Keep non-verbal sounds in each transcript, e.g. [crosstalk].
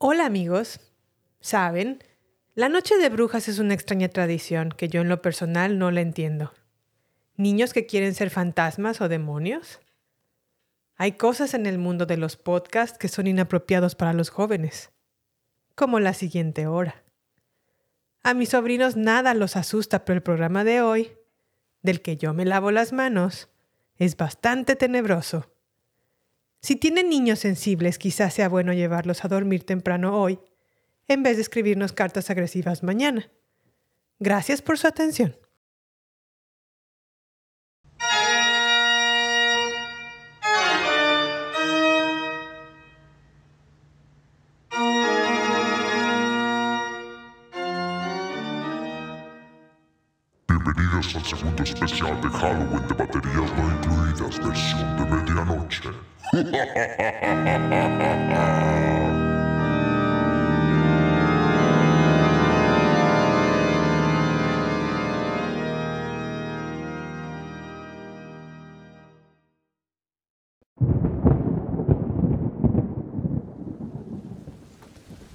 Hola amigos. Saben, la noche de brujas es una extraña tradición que yo en lo personal no la entiendo. ¿Niños que quieren ser fantasmas o demonios? Hay cosas en el mundo de los podcasts que son inapropiados para los jóvenes, como la siguiente hora. A mis sobrinos nada los asusta, pero el programa de hoy, del que yo me lavo las manos, es bastante tenebroso. Si tienen niños sensibles, quizás sea bueno llevarlos a dormir temprano hoy, en vez de escribirnos cartas agresivas mañana. Gracias por su atención.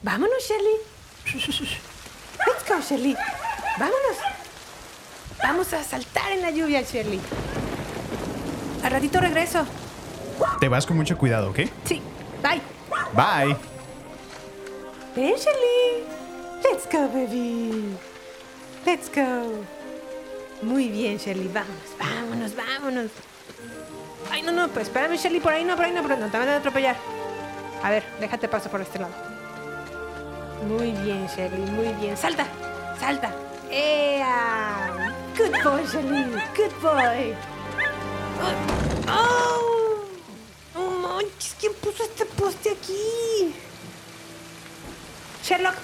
Vámonos, Shelly. Let's go, Shelly. Vámonos. Vamos a saltar en la lluvia, Shelly. Al ratito regreso. Te vas con mucho cuidado, ¿ok? Sí. Bye. Bye. Shelly. Let's go, baby. Let's go. Muy bien, Shelly. Vámonos, vámonos, vámonos. Ay, no, no, pues espérame, Shelly. Por ahí no, por ahí no, por ahí no. Te van a atropellar. A ver, déjate paso por este lado. Muy bien, Shelly, muy bien. Salta, salta. ¡Ea! Good boy, Shelly. Good boy. ¡Oh! ¿Quién puso este poste aquí? Sherlock.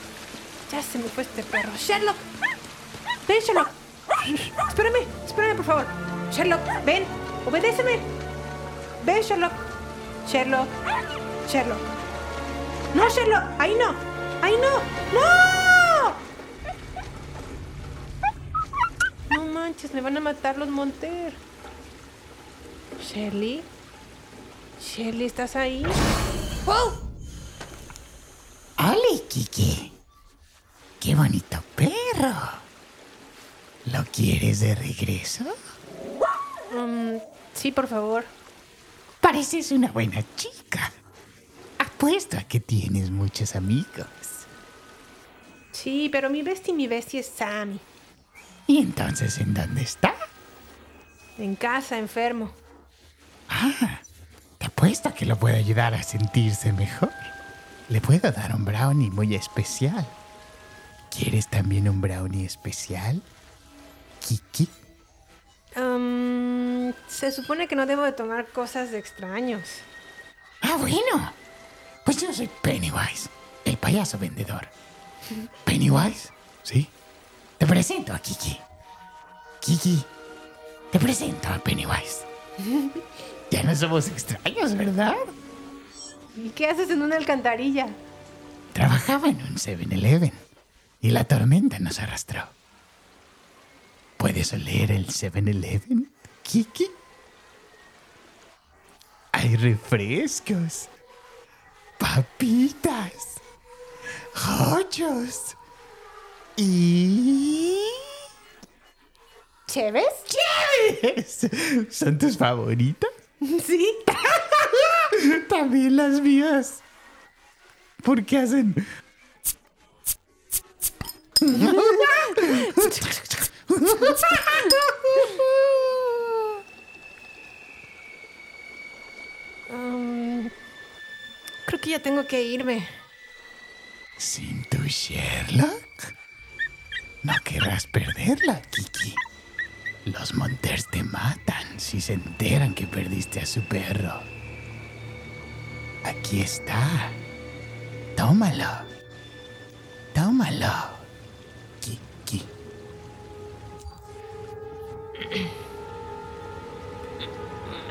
Ya se me fue este perro. Sherlock. Ven, Sherlock. Espérame, espérame, por favor. Sherlock, ven. Obedéceme. Ven, Sherlock. Sherlock. Sherlock. No, Sherlock. Ahí no. Ahí no. ¡No! No manches, me van a matar los Monter. Shelly. Shelly, ¿estás ahí? ¡Oh! ¡Ole, Kiki! ¡Qué bonito perro! ¿Lo quieres de regreso? Um, sí, por favor. Pareces una buena chica. Apuesto a que tienes muchos amigos. Sí, pero mi bestia y mi bestia es Sammy. ¿Y entonces en dónde está? En casa, enfermo. Ah, te apuesto a que lo puedo ayudar a sentirse mejor. Le puedo dar un brownie muy especial. ¿Quieres también un brownie especial? Kiki. Um, se supone que no debo de tomar cosas de extraños. Ah, bueno. Pues yo soy Pennywise, el payaso vendedor. ¿Pennywise? Sí. Te presento a Kiki. Kiki, te presento a Pennywise. [laughs] Ya no somos extraños, ¿verdad? ¿Y qué haces en una alcantarilla? Trabajaba en un 7-Eleven y la tormenta nos arrastró. ¿Puedes oler el 7-Eleven, Kiki? Hay refrescos, papitas, joyos y... ¿Cheves? ¿Quiénes? ¿Son tus favoritas? [laughs] Sí. También las mías. ¿Por qué hacen? Um, creo que ya tengo que irme. ¿Sin tu Sherlock? No querrás perderla, Kiki. Los Monters te matan si se enteran que perdiste a su perro. Aquí está. Tómalo. Tómalo. Kiki.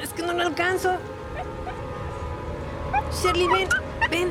Es que no lo alcanzo. Shirley, ven, ven.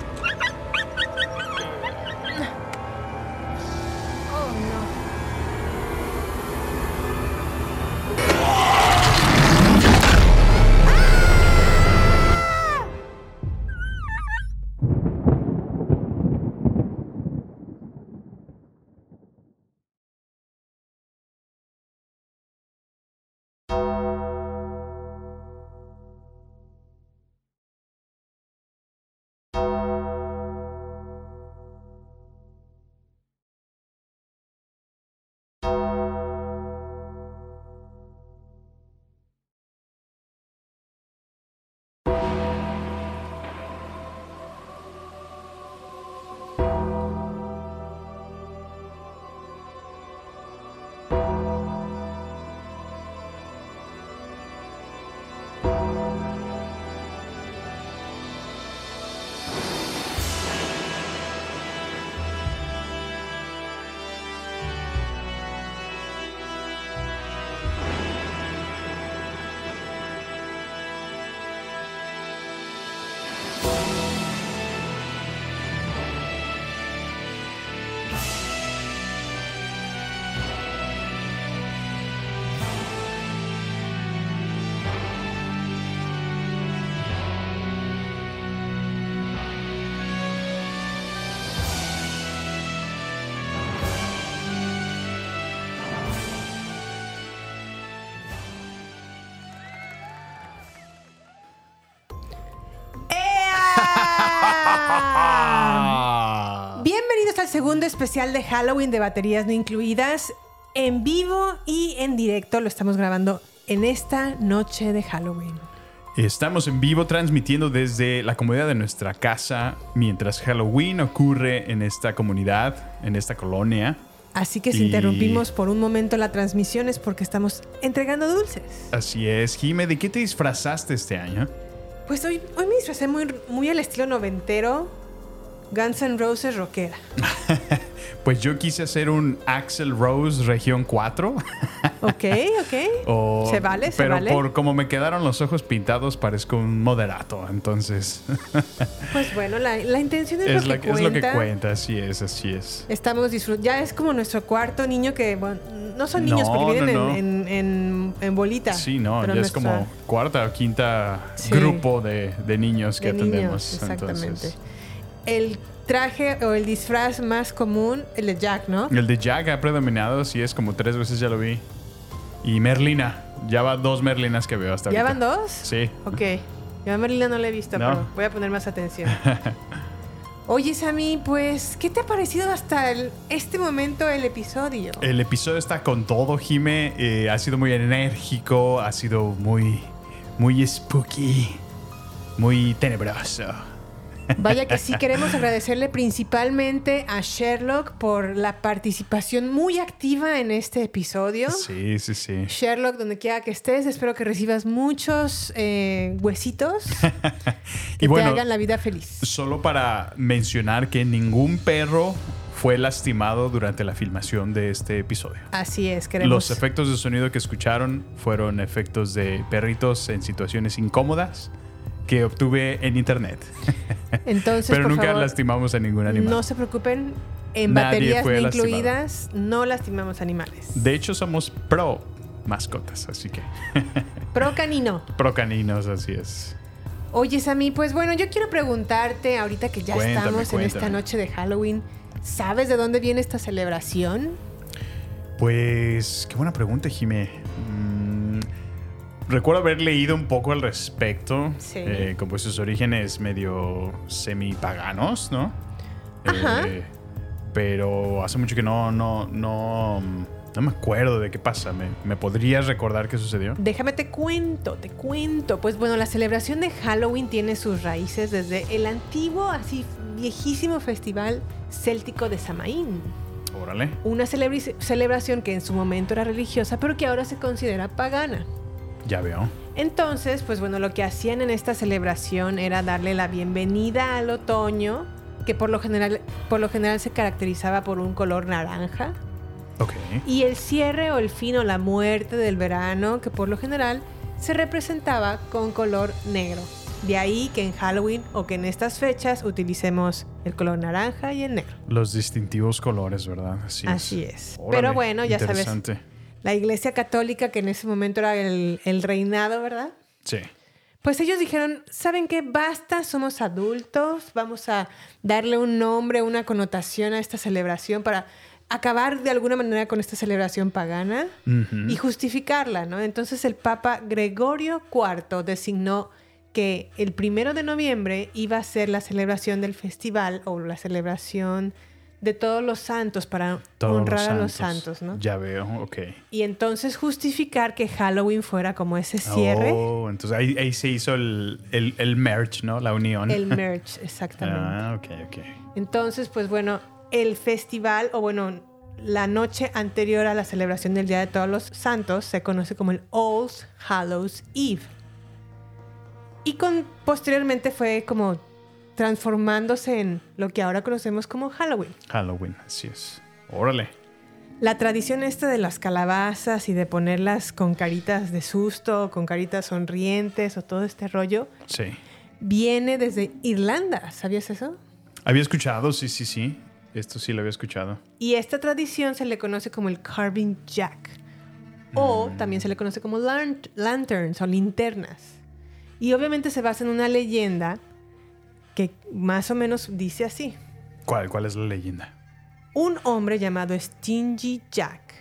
Segundo especial de Halloween de baterías no incluidas en vivo y en directo. Lo estamos grabando en esta noche de Halloween. Estamos en vivo transmitiendo desde la comodidad de nuestra casa mientras Halloween ocurre en esta comunidad, en esta colonia. Así que si Y- interrumpimos por un momento la transmisión es porque estamos entregando dulces. Así es, Jime, ¿de qué te disfrazaste este año? Pues hoy, hoy me disfracé muy, muy al estilo noventero, Guns N' Roses rockera. [laughs] Pues yo quise hacer un Axel Rose Región 4. [laughs] Ok, ok. o- se vale, se pero vale. por como me quedaron los ojos pintados, parezco un moderato. Entonces, [laughs] Pues bueno, la, la intención es, es, lo, la- que es lo que cuenta. cuenta, así es, así es. Estamos disfrutando. Ya es como nuestro cuarto niño que, bueno, no son niños No, porque no, no. En, en, en- en bolita. Sí, no, pero ya es como cuarta o quinta Sí. grupo de, de niños que de atendemos. niños, exactamente. Entonces, El traje o el disfraz más común, el de Jack, ¿no? el de Jack ha predominado, sí es como tres veces ya lo vi. Y Merlina, ya va dos Merlinas que veo hasta ¿Ya ahorita. van dos? Sí. Ok. Yo a Merlina no la he visto, No. pero voy a poner más atención. [laughs] Oye, Sammy, pues, ¿qué te ha parecido hasta el- este momento el episodio? El episodio está con todo, Jime. eh, ha sido muy enérgico, ha sido muy, muy spooky, muy tenebroso. Vaya que sí queremos agradecerle principalmente a Sherlock por la participación muy activa en este episodio. Sí, sí, sí. Sherlock, donde quiera que estés, espero que recibas muchos eh, huesitos [laughs] que Y bueno, te hagan la vida feliz. solo para mencionar que ningún perro fue lastimado durante la filmación de este episodio. Así es, queremos. Los efectos de sonido que escucharon fueron efectos de perritos en situaciones incómodas que obtuve en internet. [laughs] Entonces, Pero por nunca favor, lastimamos a ningún animal. no se preocupen. En Nadie baterías lastimado. incluidas, no lastimamos animales. De hecho, somos pro mascotas, así que [laughs] Pro canino. pro caninos, así es. Oye, Sammy, pues bueno, yo quiero preguntarte, ahorita que ya Cuéntame, estamos en esta noche de Halloween, ¿sabes de dónde viene esta celebración? Pues, qué buena pregunta, Jimé. Mm, recuerdo haber leído un poco al respecto, Sí. eh, como pues sus orígenes medio semipaganos, ¿no? Ajá. Eh, pero hace mucho que no, no, no, no me acuerdo de qué pasa. ¿Me, me podrías recordar qué sucedió? Déjame te cuento, te cuento. Pues bueno, la celebración de Halloween tiene sus raíces desde el antiguo, así viejísimo festival céltico de Samaín. Órale. Una celebración que en su momento era religiosa, pero que ahora se considera pagana. Ya veo. Entonces, pues bueno, lo que hacían en esta celebración era darle la bienvenida al otoño, que por lo general, por lo general se caracterizaba por un color naranja, Ok. y el cierre o el fin o la muerte del verano, que por lo general se representaba con color negro. De ahí que en Halloween o que en estas fechas utilicemos el color naranja y el negro. Los distintivos colores, ¿verdad? Así es. Así es. Órale, Pero bueno, ya sabes. La iglesia católica, que en ese momento era el, el reinado, ¿verdad? Sí. Pues ellos dijeron, ¿saben qué? Basta, somos adultos, vamos a darle un nombre, una connotación a esta celebración para acabar de alguna manera con esta celebración pagana y justificarla, ¿no? Entonces el Papa Gregorio IV designó que el primero de noviembre iba a ser la celebración del festival o la celebración de todos los santos para Todos honrar a los santos, ¿no? Ya veo, ok. Y entonces justificar que Halloween fuera como ese cierre. Oh, entonces ahí, ahí se hizo el, el, el merch, ¿no? La unión. El [laughs] merch, exactamente. Ah, ok, ok. Entonces, pues bueno, el festival, o bueno, la noche anterior a la celebración del Día de Todos los Santos se conoce como el All Hallows Eve. Y con, posteriormente fue como transformándose en lo que ahora conocemos como Halloween. Halloween, así es. Órale. La tradición esta de las calabazas y de ponerlas con caritas de susto, con caritas sonrientes o todo este rollo, Sí. viene desde Irlanda. ¿Sabías eso? Había escuchado, sí, sí, sí. Esto sí lo había escuchado. Y esta tradición se le conoce como el carving jack. O también se le conoce como lan- lanterns o linternas. Y obviamente se basa en una leyenda que más o menos dice así. ¿Cuál, cuál es la leyenda? Un hombre llamado Stingy Jack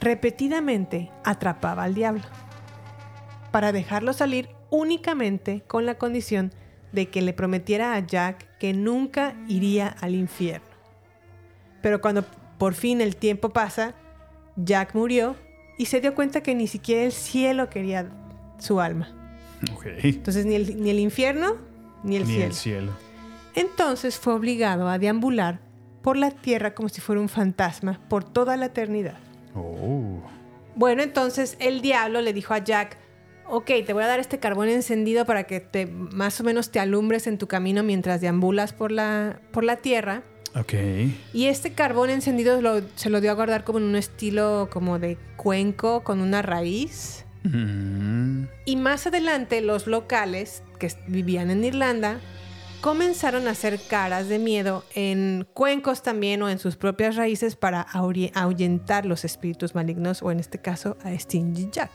repetidamente atrapaba al diablo para dejarlo salir únicamente con la condición de que le prometiera a Jack que nunca iría al infierno. Pero cuando por fin el tiempo pasa, Jack murió y se dio cuenta que ni siquiera el cielo quería su alma. Entonces ni el, ni el infierno ni el Ni cielo. el cielo. Entonces fue obligado a deambular por la tierra como si fuera un fantasma por toda la eternidad. Oh. Bueno, entonces el diablo le dijo a Jack, ok, te voy a dar este carbón encendido para que te, más o menos te alumbres en tu camino mientras deambulas por la, por la tierra. Ok. Y este carbón encendido lo- se lo dio a guardar como en un estilo como de cuenco con una raíz. Mm. Y más adelante los locales que vivían en Irlanda comenzaron a hacer caras de miedo en cuencos también o en sus propias raíces para ahuyentar los espíritus malignos o en este caso a Stingy Jack.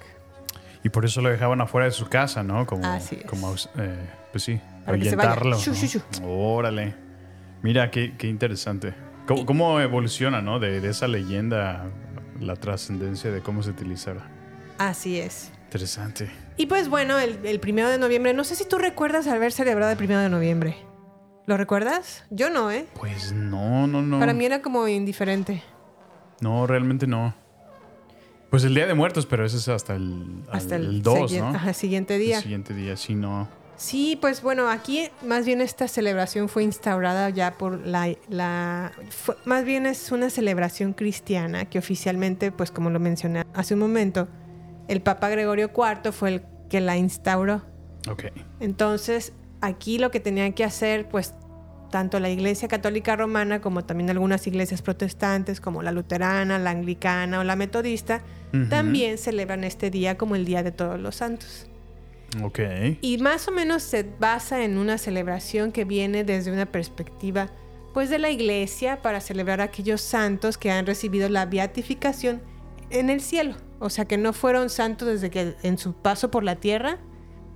Y por eso lo dejaban afuera de su casa, ¿no? Como, Así es. como eh, pues sí, Para ahuyentarlo. Órale. Mira, qué, qué interesante. ¿Cómo, cómo evoluciona, no? De, de esa leyenda, la trascendencia de cómo se utilizará. Así es. Interesante. Y pues bueno, el, el primero de noviembre, no sé si tú recuerdas haber celebrado el primero de noviembre. ¿Lo recuerdas? Yo no, ¿eh? Pues no, no, no. Para mí era como indiferente. No, realmente no. Pues el Día de Muertos, pero ese es hasta el, Hasta el, 2, siguiente- ¿no? ajá, siguiente día. El siguiente día, sí, no. Sí, pues bueno, aquí más bien esta celebración fue instaurada ya por la... la fue- más bien es una celebración cristiana que oficialmente, pues como lo mencioné hace un momento, el Papa Gregorio IV fue el que la instauró. Entonces, aquí lo que tenían que hacer, pues, tanto la Iglesia Católica Romana como también algunas iglesias protestantes, como la luterana, la anglicana o la metodista, también celebran este día como el Día de Todos los Santos. Ok. Y más o menos se basa en una celebración que viene desde una perspectiva, pues, de la Iglesia para celebrar a aquellos santos que han recibido la beatificación en el cielo. O sea, que no fueron santos desde que en su paso por la tierra,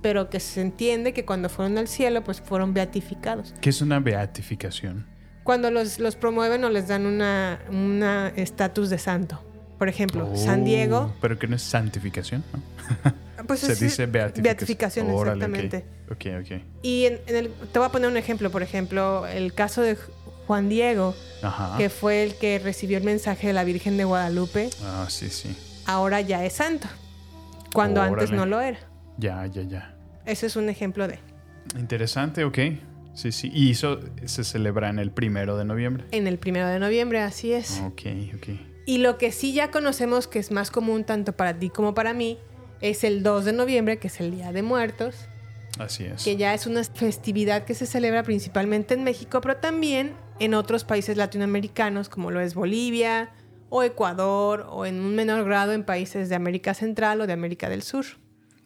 pero que se entiende que cuando fueron al cielo, pues fueron beatificados. ¿Qué es una beatificación? Cuando los, los promueven o les dan una una estatus de santo. Por ejemplo, San Oh, Diego, Pero que no es santificación, ¿no? [laughs] pues Se es- dice beatificación. beatificación, Órale, exactamente. Ok, ok. Y en, en el, te voy a poner un ejemplo, por ejemplo, el caso de Juan Diego, Ajá. que fue el que recibió el mensaje de la Virgen de Guadalupe, Ah, sí, sí. Ahora ya es santo, cuando antes no lo era. Ya, ya, ya. Ese es un ejemplo de. Interesante, ok. Sí, sí. Y eso se celebra en el primero de noviembre. En el primero de noviembre, así es. Ok, ok. Y lo que sí ya conocemos que es más común tanto para ti como para mí es el 2 de noviembre, que es el Día de Muertos, Así es. que ya es una festividad que se celebra principalmente en México, pero también en otros países latinoamericanos como lo es Bolivia o Ecuador o en un menor grado en países de América Central o de América del Sur.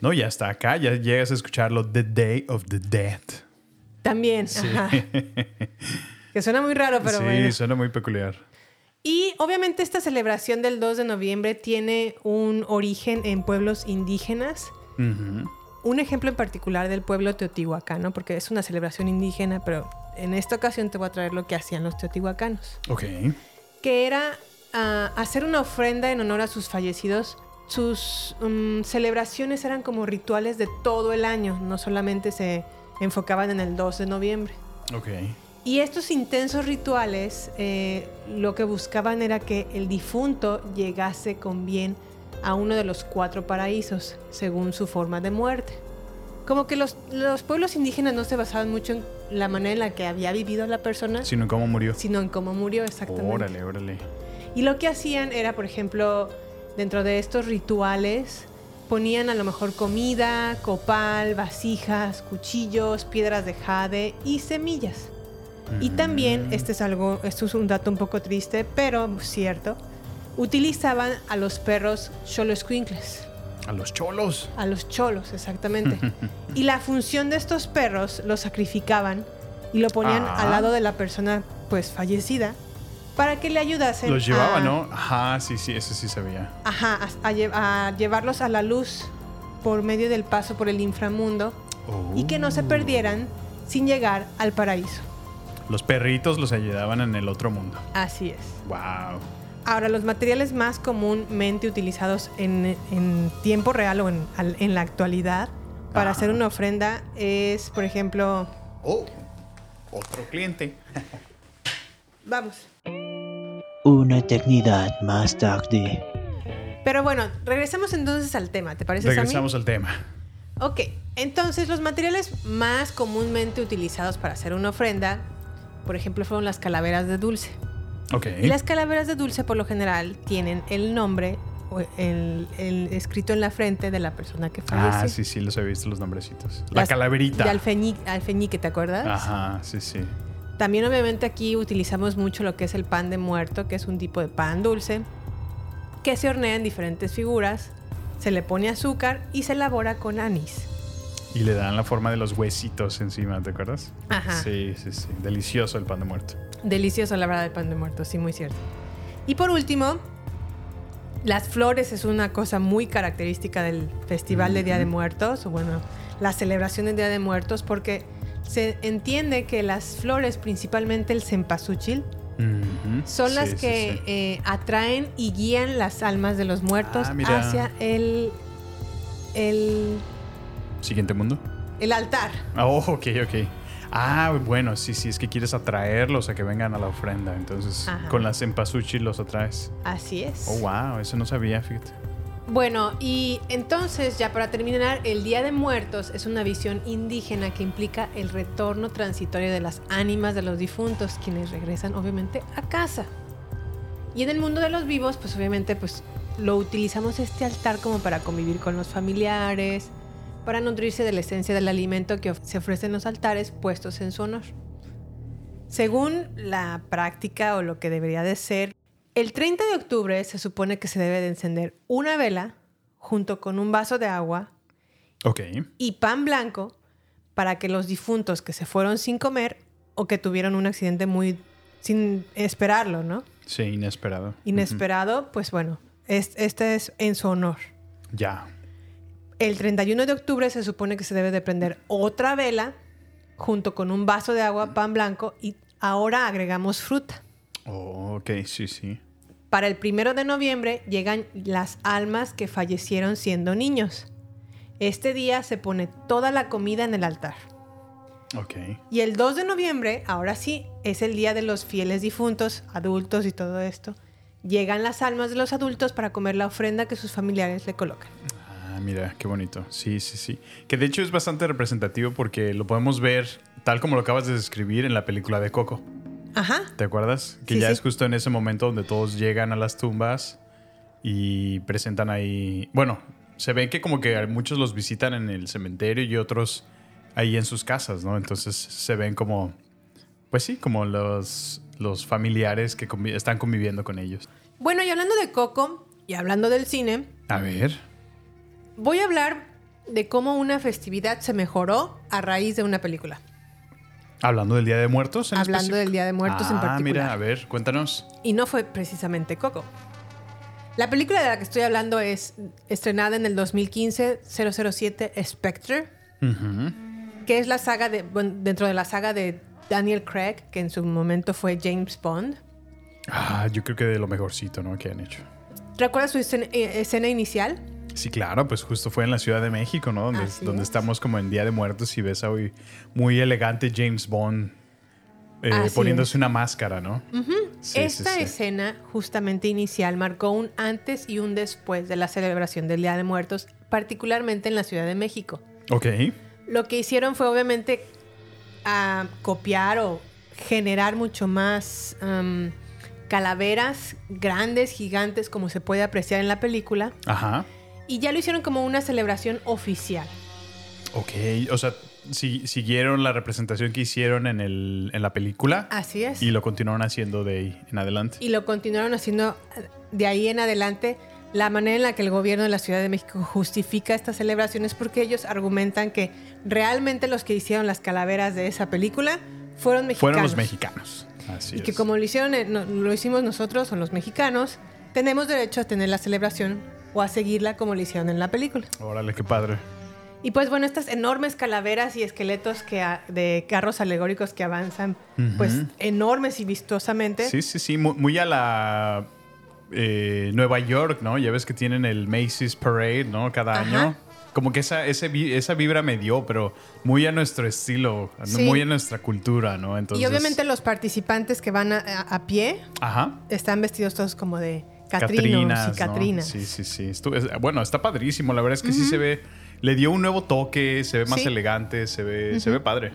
No, ya está acá. Ya llegas a escucharlo The Day of the Dead. También, Sí. ajá. [laughs] que suena muy raro, pero sí, bueno. suena muy peculiar. Y obviamente esta celebración del 2 de noviembre tiene un origen en pueblos indígenas. Un ejemplo en particular del pueblo teotihuacano, porque es una celebración indígena, pero en esta ocasión te voy a traer lo que hacían los teotihuacanos, Ok. que era ah, hacer una ofrenda en honor a sus fallecidos. Sus mm, celebraciones eran como rituales de todo el año, no solamente se enfocaban en el 2 de noviembre. Ok. Y estos intensos rituales eh, lo que buscaban era que el difunto llegase con bien a uno de los cuatro paraísos, según su forma de muerte. Como que los, los pueblos indígenas no se basaban mucho en la manera en la que había vivido la persona, Sino cómo murió. sino en cómo murió exactamente. Órale, órale. Y lo que hacían era, por ejemplo, dentro de estos rituales, ponían a lo mejor comida, copal, vasijas, cuchillos, piedras de jade y semillas. Y también, este es algo, esto es un dato un poco triste, pero cierto, utilizaban a los perros xoloscuincles, A los cholos. a los cholos, exactamente. [laughs] y la función de estos perros los sacrificaban y lo ponían Ah. al lado de la persona pues fallecida para que le ayudasen Los llevaba, a- ¿no? Ajá, sí, sí, eso sí sabía. Ajá, a, a a llevarlos a la luz por medio del paso por el inframundo y que no se Oh. perdieran sin llegar al paraíso. Los perritos los ayudaban en el otro mundo. Así es. Wow. Ahora, los materiales más comúnmente utilizados en, en tiempo real o en, la actualidad para hacer una ofrenda es, por ejemplo, Oh, otro cliente. vamos. Una eternidad más tarde. Pero bueno, regresemos entonces al tema, ¿te parece, Sammy? Regresamos al tema. Ok, entonces los materiales más comúnmente utilizados para hacer una ofrenda, por ejemplo, fueron las calaveras de dulce. Ok. Y las calaveras de dulce por lo general tienen el nombre el, el escrito en la frente de la persona que falleció. Ah, sí, sí, los he visto los nombrecitos. La Las- calaverita. De alfeñi- alfeñique, ¿te acuerdas? Ajá, sí, sí. También obviamente aquí utilizamos mucho lo que es el pan de muerto, que es un tipo de pan dulce, que se hornea en diferentes figuras, se le pone azúcar y se elabora con anís. Y le dan la forma de los huesitos encima, ¿te acuerdas? Ajá. Sí, sí, sí. Delicioso el pan de muerto. Delicioso la verdad el pan de muerto, sí, muy cierto. Y por último, las flores es una cosa muy característica del Festival de Día de Muertos, o bueno, la celebración del Día de Muertos, porque se entiende que las flores, principalmente el cempasúchil, son las sí, que sí. eh, atraen y guían las almas de los muertos Ah, hacia el, el, Siguiente mundo. el altar. Oh, ok, ok. Ah, bueno, sí, sí, es que quieres atraerlos a que vengan a la ofrenda. Entonces, Ajá. con las empasuchi los atraes. Así es. Oh, wow, eso no sabía, fíjate. Bueno, y entonces, ya para terminar, el Día de Muertos es una visión indígena que implica el retorno transitorio de las ánimas de los difuntos, quienes regresan obviamente a casa. Y en el mundo de los vivos, pues obviamente, pues lo utilizamos este altar como para convivir con los familiares, para nutrirse de la esencia del alimento que se ofrece en los altares puestos en su honor. Según la práctica o lo que debería de ser, el 30 de octubre se supone que se debe de encender una vela junto con un vaso de agua y pan blanco para que los difuntos que se fueron sin comer o que tuvieron un accidente muy sin esperarlo, ¿no? Sí, inesperado. Inesperado, pues bueno, es- este es en su honor. Ya. El 31 de octubre se supone que se debe de prender otra vela junto con un vaso de agua, pan blanco y ahora agregamos fruta. Oh, ok, sí, sí. Para el primero de noviembre llegan las almas que fallecieron siendo niños. Este día se pone toda la comida en el altar. Ok. Y el 2 de noviembre, ahora sí, es el día de los fieles difuntos, adultos y todo esto. Llegan las almas de los adultos para comer la ofrenda que sus familiares le colocan. Ah, mira, qué bonito. Sí, sí, sí. Que de hecho es bastante representativo porque lo podemos ver tal como lo acabas de describir en la película de Coco. Ajá. ¿Te acuerdas? Que Sí, ya sí. es justo en ese momento donde todos llegan a las tumbas y presentan ahí. Bueno, se ve que como que muchos los visitan en el cementerio y otros ahí en sus casas, ¿no? Entonces se ven como. Pues sí, como los, los familiares que convi- están conviviendo con ellos. Bueno, y hablando de Coco y hablando del cine, A ver. voy a hablar de cómo una festividad se mejoró a raíz de una película. Hablando del Día de Muertos. En Hablando específico? del Día de Muertos en Ah, particular. mira, a ver, cuéntanos. Y no fue precisamente Coco. La película de la que estoy hablando es estrenada en el 2015, 007 Spectre, Ujú. que es la saga de, bueno, dentro de la saga de Daniel Craig, que en su momento fue James Bond. Ah, yo creo que de lo mejorcito, ¿no? Que han hecho. ¿Recuerdas su escena, eh, escena inicial? Sí, claro, pues justo fue en la Ciudad de México, ¿no? Donde, Así donde es. estamos como en Día de Muertos y ves a muy, muy elegante James Bond eh, poniéndose es. una máscara, ¿no? Sí, Esta sí, sí. escena justamente inicial marcó un antes y un después de la celebración del Día de Muertos, particularmente en la Ciudad de México. Ok. Lo que hicieron fue obviamente copiar o generar mucho más calaveras grandes, gigantes, como se puede apreciar en la película. Ajá. Y ya lo hicieron como una celebración oficial. Ok. O sea, si- siguieron la representación que hicieron en, el, en la película Así es. y lo continuaron haciendo de ahí en adelante. Y lo continuaron haciendo eh, de ahí en adelante. La manera en la que el gobierno de la Ciudad de México justifica estas celebraciones porque ellos argumentan que realmente los que hicieron las calaveras de esa película fueron mexicanos. Fueron los mexicanos. Así Y que como lo hicieron, eh, lo hicimos nosotros o los mexicanos, tenemos derecho a tener la celebración o a seguirla como lo hicieron en la película. Órale, qué padre. Y pues bueno, estas enormes calaveras y esqueletos que de carros alegóricos que avanzan, pues enormes y vistosamente. Sí, sí, sí. Muy, muy a la eh, Nueva York, ¿no? Ya ves que tienen el Macy's Parade, ¿no? Cada Ajá. año. Como que esa, ese esa vibra me dio, pero muy a nuestro estilo, muy a nuestra cultura, ¿no? Entonces, y obviamente los participantes que van a, a- a pie Ajá. están vestidos todos como de Catrinos Catrinas, y ¿no? Catrinas. Sí, sí, sí. Es- bueno, está padrísimo. La verdad es que sí se ve. Le dio un nuevo toque, se ve más Sí. elegante, se ve, se ve padre.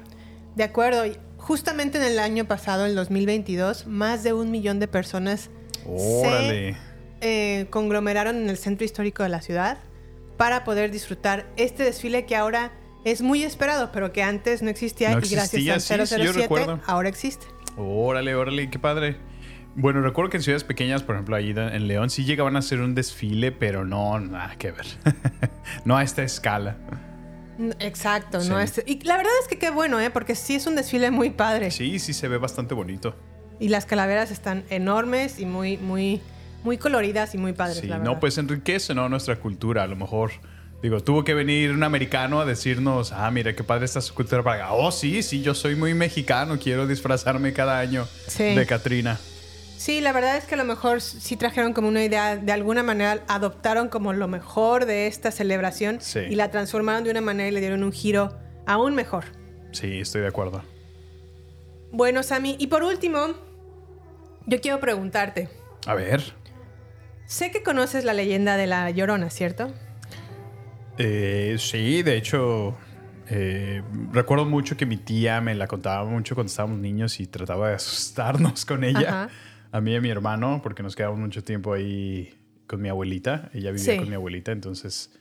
De acuerdo. Justamente en el año pasado, el 2022, más de un millón de personas Órale. se eh, conglomeraron en el centro histórico de la ciudad para poder disfrutar este desfile que ahora es muy esperado, pero que antes no existía No y gracias al sí, sí, yo 007 recuerdo. ahora existe. Órale, órale, qué padre. Bueno, recuerdo que en ciudades pequeñas, por ejemplo, ahí en León, sí llegaban a hacer un desfile, pero no, nada que ver. [laughs] no a esta escala. Exacto, Sí. ¿no? Este- y la verdad es que qué bueno, ¿eh? Porque sí es un desfile muy padre. Sí, sí se ve bastante bonito. Y las calaveras están enormes y muy, muy, muy coloridas y muy padres, Sí, la no, pues enriquece, ¿no? Nuestra cultura. A lo mejor, digo, tuvo que venir un americano a decirnos, ah, mira, qué padre está su cultura para acá. Oh, sí, sí, yo soy muy mexicano, quiero disfrazarme cada año Sí. de Catrina. Sí, la verdad es que a lo mejor sí trajeron como una idea, de alguna manera adoptaron como lo mejor de esta celebración Sí. y la transformaron de una manera y le dieron un giro aún mejor. Sí, estoy de acuerdo. Bueno, Sammy, y por último, yo quiero preguntarte, A ver. sé que conoces la leyenda de la Llorona, ¿cierto? Eh, sí, de hecho, eh, recuerdo mucho que mi tía me la contaba mucho cuando estábamos niños y trataba de asustarnos con ella. Ajá. A mí y a mi hermano, porque nos quedamos mucho tiempo ahí con mi abuelita. Ella vivía Sí. con mi abuelita, entonces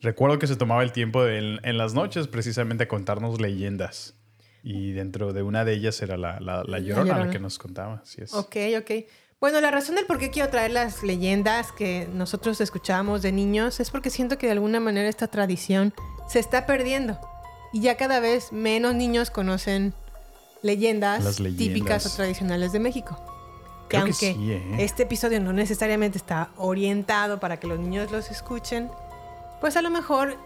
recuerdo que se tomaba el tiempo de- en, en las noches precisamente a contarnos leyendas. Y dentro de una de ellas era la, la, la llorona, la Llorona. que nos contaba. Así es. Ok, ok. Bueno, la razón del por qué quiero traer las leyendas que nosotros escuchábamos de niños es porque siento que de alguna manera esta tradición se está perdiendo. Y ya cada vez menos niños conocen leyendas. típicas o tradicionales de México. Que Creo que aunque sí, ¿eh? este episodio no necesariamente está orientado para que los niños los escuchen, pues a lo mejor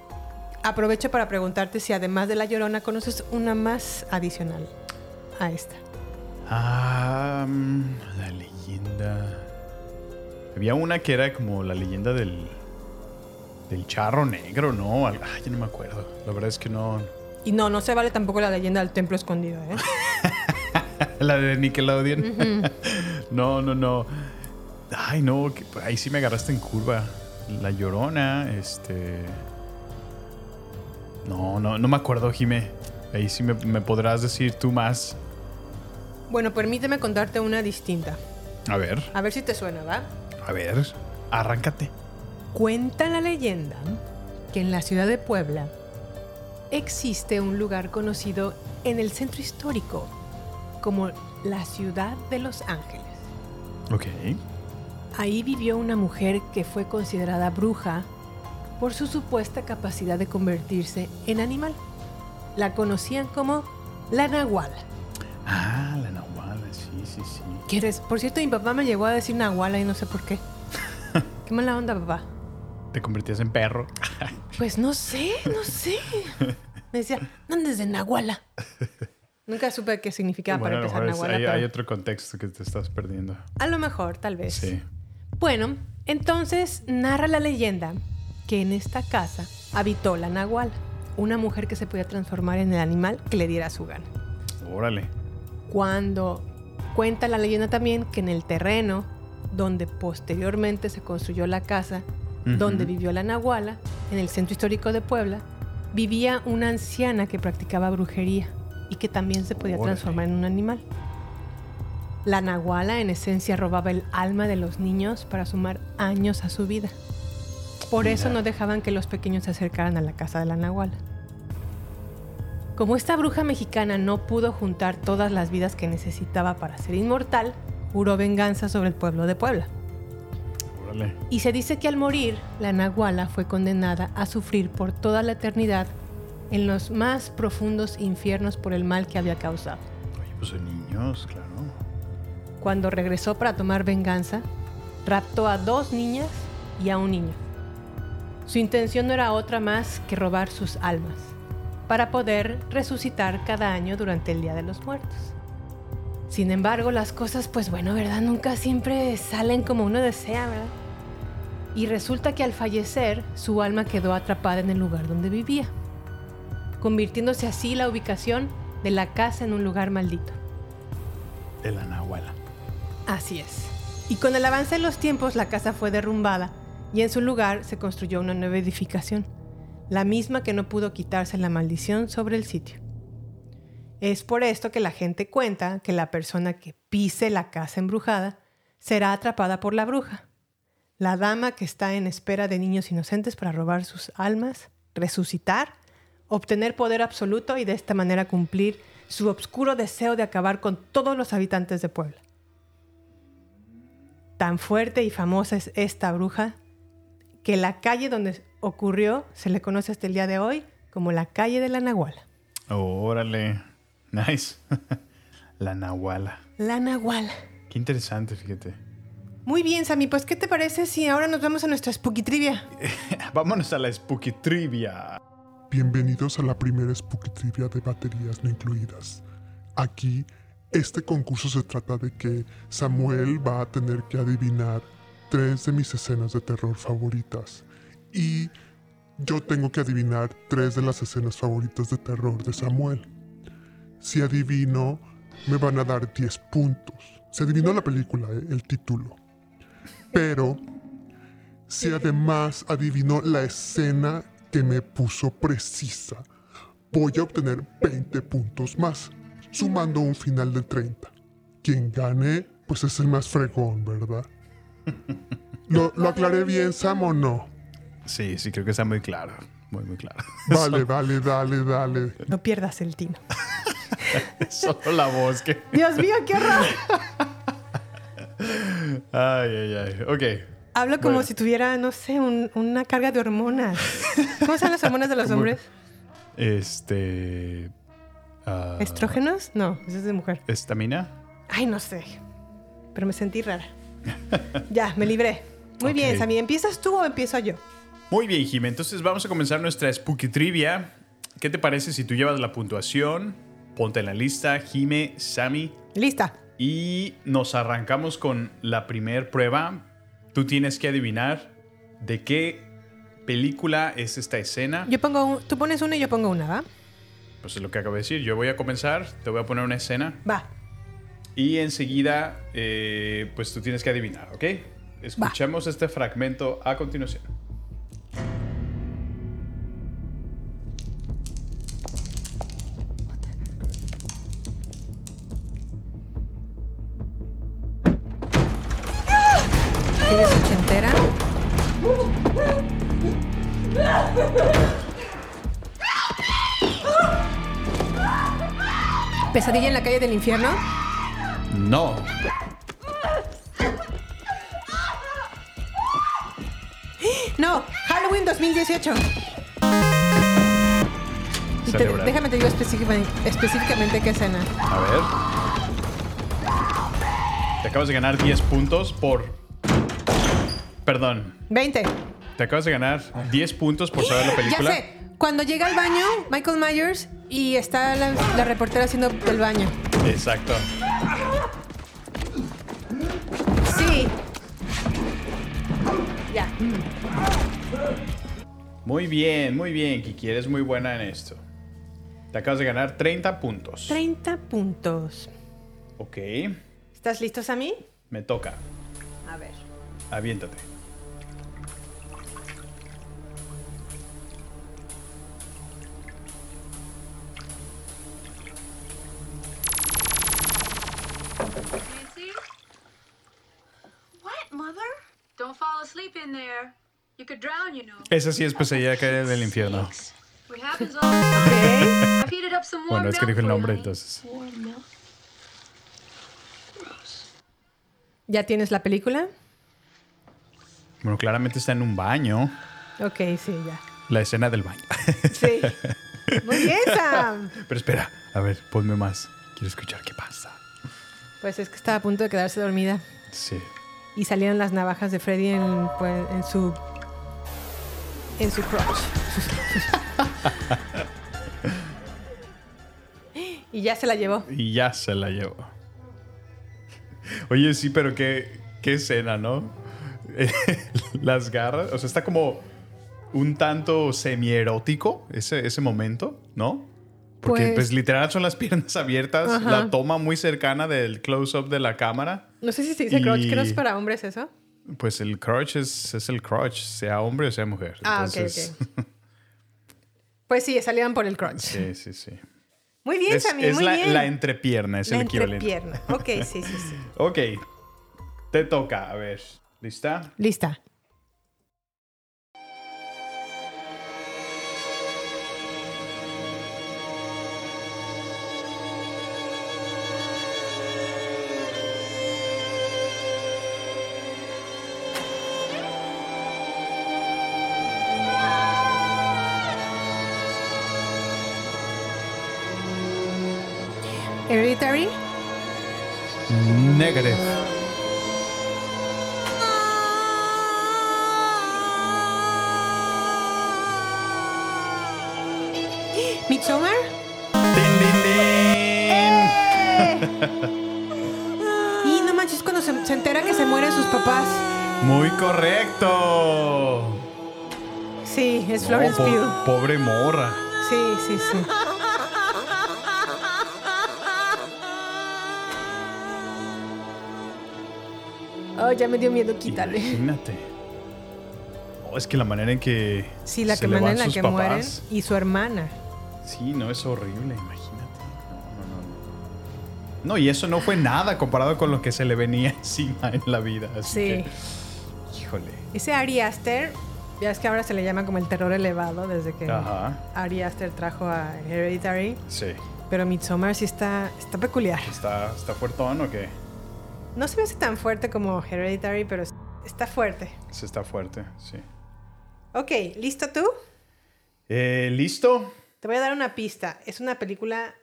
aprovecho para preguntarte si además de La Llorona conoces una más adicional a esta. Ah, la leyenda. Había una que era como la leyenda del. del charro negro, ¿no? Ay, ya no me acuerdo. La verdad es que no. Y no, no se vale tampoco la leyenda del templo escondido, ¿eh? [laughs] La de Nickelodeon. No, no, no. Ay, no. que- ahí sí me agarraste en curva. La llorona, este. No, no, no me acuerdo, Jime. Ahí sí me, me podrás decir tú más. Bueno, permíteme contarte una distinta. A ver, A ver si te suena, ¿va? a ver. Arráncate. Cuenta la leyenda que en la ciudad de Puebla existe un lugar conocido en el centro histórico como la ciudad de los ángeles. Ok. Ahí vivió una mujer que fue considerada bruja por su supuesta capacidad de convertirse en animal. La conocían como la Nahuala. Ah, la Nahuala, sí, sí, sí. ¿Quieres? Por cierto, mi papá me llegó a decir Nahuala y no sé por qué. [laughs] Qué mala onda, papá. Te convertías en perro. Pues no sé, no sé. [laughs] Me decía, no andes de Nahuala. [laughs] Nunca supe qué significaba Bueno, para lo empezar Nahuala. hay, pero hay otro contexto que te estás perdiendo. A lo mejor, tal vez. Sí. Bueno, entonces narra la leyenda que en esta casa habitó la Nahuala, una mujer que se podía transformar en el animal que le diera su gana. Órale. Cuando cuenta la leyenda también que en el terreno donde posteriormente se construyó la casa donde vivió la Nahuala, en el centro histórico de Puebla, vivía una anciana que practicaba brujería y que también se podía Órale. transformar en un animal. La Nahuala en esencia robaba el alma de los niños para sumar años a su vida. Por eso no dejaban que los pequeños se acercaran a la casa de la Nahuala. Como esta bruja mexicana no pudo juntar todas las vidas que necesitaba para ser inmortal, juró venganza sobre el pueblo de Puebla. Órale. Y se dice que al morir, la Nahuala fue condenada a sufrir por toda la eternidad en los más profundos infiernos por el mal que había causado. Oye, pues son niños, claro. Cuando regresó para tomar venganza, raptó a dos niñas y a un niño. Su intención no era otra más que robar sus almas, para poder resucitar cada año durante el Día de los Muertos. Sin embargo, las cosas, pues bueno, ¿verdad? Nunca siempre salen como uno desea, ¿verdad? Y resulta que al fallecer, su alma quedó atrapada en el lugar donde vivía, convirtiéndose así la ubicación de la casa en un lugar maldito. De la Nahuala. Así es. Y con el avance de los tiempos, la casa fue derrumbada y en su lugar se construyó una nueva edificación, la misma que no pudo quitarse la maldición sobre el sitio. Es por esto que la gente cuenta que la persona que pise la casa embrujada será atrapada por la bruja, la dama que está en espera de niños inocentes para robar sus almas, resucitar, obtener poder absoluto y de esta manera cumplir su obscuro deseo de acabar con todos los habitantes de Puebla. Tan fuerte y famosa es esta bruja que la calle donde ocurrió se le conoce hasta el día de hoy como la calle de la Nahuala. Órale. Nice. [laughs] la Nahuala. La Nahuala. Qué interesante, fíjate. Muy bien, Sammy, pues ¿qué te parece si ahora nos vamos a nuestra Spooky Trivia? [laughs] Vámonos a la Spooky Trivia. Bienvenidos a la primera Spooky Trivia de baterías no incluidas. Aquí, este concurso se trata de que Samuel va a tener que adivinar tres de mis escenas de terror favoritas. Y yo tengo que adivinar tres de las escenas favoritas de terror de Samuel. Si adivino, me van a dar 10 puntos. Se adivinó la película, ¿eh? el título. Pero, si además adivinó la escena que me puso precisa, voy a obtener 20 puntos más, sumando un final de 30. Quien gane, pues es el más fregón, ¿verdad? [laughs] ¿Lo, lo aclaré bien, Sam, o no? Sí, sí, creo que está muy claro. Muy, muy claro. [laughs] Vale, vale, dale, dale. No pierdas el tino. [laughs] Solo la voz que. Dios mío, qué horror. Ay, ay, ay. Ok. Hablo como Bueno. si tuviera, no sé, un- una carga de hormonas. [laughs] ¿Cómo son las hormonas de los hombres? Este. ah, ¿Estrógenos? No, eso es de mujer. ¿Estamina? Ay, no sé. Pero me sentí rara. [laughs] ya, me libré. Muy bien. Sammy. ¿Empiezas tú o empiezo yo? Muy bien, Jimé. Entonces vamos a comenzar nuestra Spooky Trivia. ¿Qué te parece si tú llevas la puntuación? Ponte en la lista, Jime, Sammy. Lista. Y nos arrancamos con la primer prueba. Tú tienes que adivinar de qué película es esta escena. Yo pongo un- tú pones una y yo pongo una, ¿va? Pues es lo que acabo de decir. Yo voy a comenzar, te voy a poner una escena Va. y enseguida, eh, pues tú tienes que adivinar, ¿ok? Escuchemos este fragmento a continuación. Calle del infierno? No. No, Halloween 2018. Y te- Celebrar. déjame te digo específicamente, específicamente qué escena. A ver. Te acabas de ganar 10 puntos por... Perdón. 20. Te acabas de ganar 10 puntos por saber la [gasps] película. Ya sé. Cuando llega al baño, Michael Myers y está la, la reportera haciendo el baño. Exacto. Sí. Ya. Muy bien, muy bien, Kiki. Eres muy buena en esto. Te acabas de ganar 30 puntos. 30 puntos. Ok. ¿Estás listos a mí? Me toca. A ver. Aviéntate. Esa sí es pesadilla caer del infierno. Bueno, es que dijo el nombre, entonces. ¿Ya tienes la película? Bueno, claramente está en un baño. Ok, sí, ya. La escena del baño. Sí. Muy bien, Sam. Pero espera, a ver, ponme más. Quiero escuchar qué pasa. Pues es que estaba a punto de quedarse dormida. Sí. Y salieron las navajas de Freddy en, pues, en su. En su crotch. [laughs] y ya se la llevó. Y ya se la llevó. Oye, sí, pero qué, qué escena, ¿no? [laughs] las garras. O sea, está como un tanto semi-erótico ese, ese momento, ¿no? Porque Pues- pues, literal son las piernas abiertas, Ajá. la toma muy cercana del close-up de la cámara. No sé si se dice Y- crotch, que no es para hombres eso. Pues el crotch es, es el crotch, sea hombre o sea mujer. Ah, ok, Entonces, ok. [laughs] Pues sí, salían por el crotch. sí, sí, sí. Muy bien, Es, Sammy, es muy la, bien. la entrepierna, es La el equivalente. entrepierna. Ok, sí, sí, sí. [laughs] Ok, te toca, a ver. ¿Lista? Lista. Hereditary. Negative. Midsommar. ¡Din, din, din! Y no manches cuando se, se entera que se mueren sus papás. Muy correcto. Sí, es No, Florence po- Pugh. pobre morra. Sí, sí, sí. Oh, ya me dio miedo quitarle. Imagínate. Oh, es que la manera en que. Sí, la se que manera en la que papás, mueren. Y su hermana. Sí, no, es horrible, imagínate. No, no, no, no. No, y eso no fue nada comparado con lo que se le venía [laughs] encima en la vida. Así Sí. que, híjole. Ese Ari Aster, ya es que ahora se le llama como el terror elevado desde que Ajá. Ari Aster trajo a Hereditary. Sí. Pero Midsommar sí está, está peculiar. ¿Está, está fuertón o qué? No se me hace tan fuerte como Hereditary, pero es- está fuerte. Sí, está fuerte, sí. Ok, ¿listo tú? Eh, ¿Listo? Te voy a dar una pista. Es una película,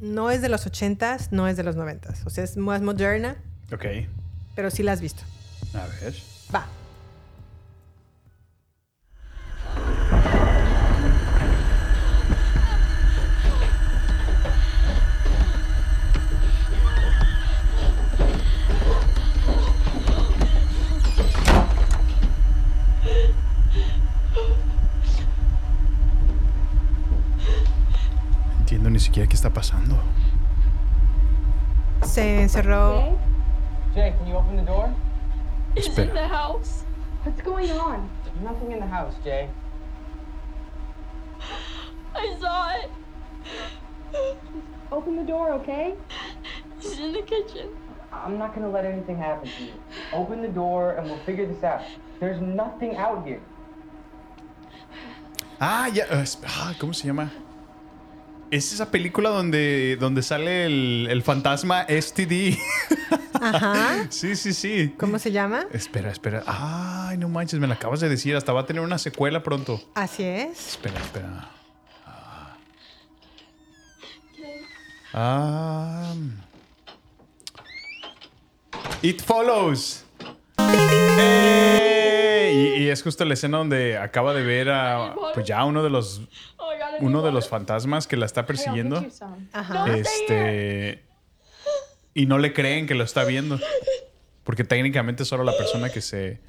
no es de los 80s, no es de los 90s. O sea, es más moderna, Ok. pero sí la has visto. A ver. Se encerró. Jay, can you open the door? It's in the house. What's going on? There's nothing in the house, Jay. I saw it. Open the door, okay? He's in the kitchen. I'm not gonna let anything happen to you. Open the door and we'll figure this out. There's nothing out here. Ah, ya. esp- ah, ¿Cómo se llama? Es esa película donde, donde sale el, el fantasma STD. Ajá. [laughs] sí, sí, sí. ¿Cómo se llama? Espera, espera. Ay, no manches, me la acabas de decir. Hasta va a tener una secuela pronto. Así es. Espera, espera. Ah. Ah. It follows. ¡Eh! Y, y es justo la escena donde acaba de ver a pues ya uno de los uno de los fantasmas que la está persiguiendo. Este y no le creen que lo está viendo. Porque técnicamente solo la persona que se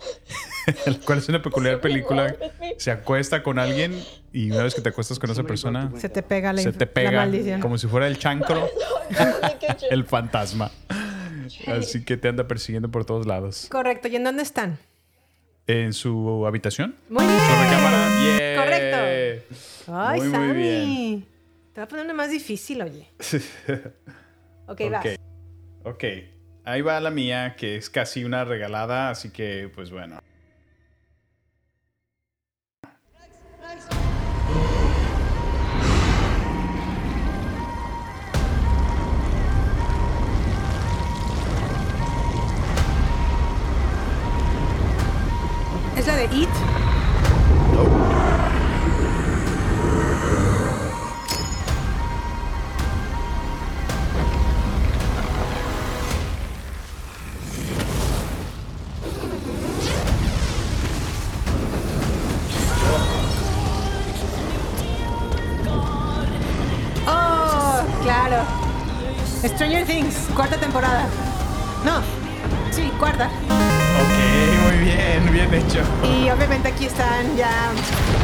la [laughs] cual es una peculiar película se acuesta con alguien y una vez que te acuestas con esa persona Se te pega la, se te la pega maldición. como si fuera el chancro [laughs] el fantasma. Así que te anda persiguiendo por todos lados. Correcto. ¿Y en dónde están? ¿En su habitación? Muy bien. ¿Su recámara? Yeah. Correcto. Ay, Muy, muy Sammy. bien. Te voy a poner una más difícil, oye. [laughs] Ok, vas. Ok. Ahí va la mía, que es casi una regalada, así que, pues bueno. La de It? Oh. Stranger Things, cuarta temporada. No, sí, cuarta. Muy bien, bien hecho. Y obviamente aquí están ya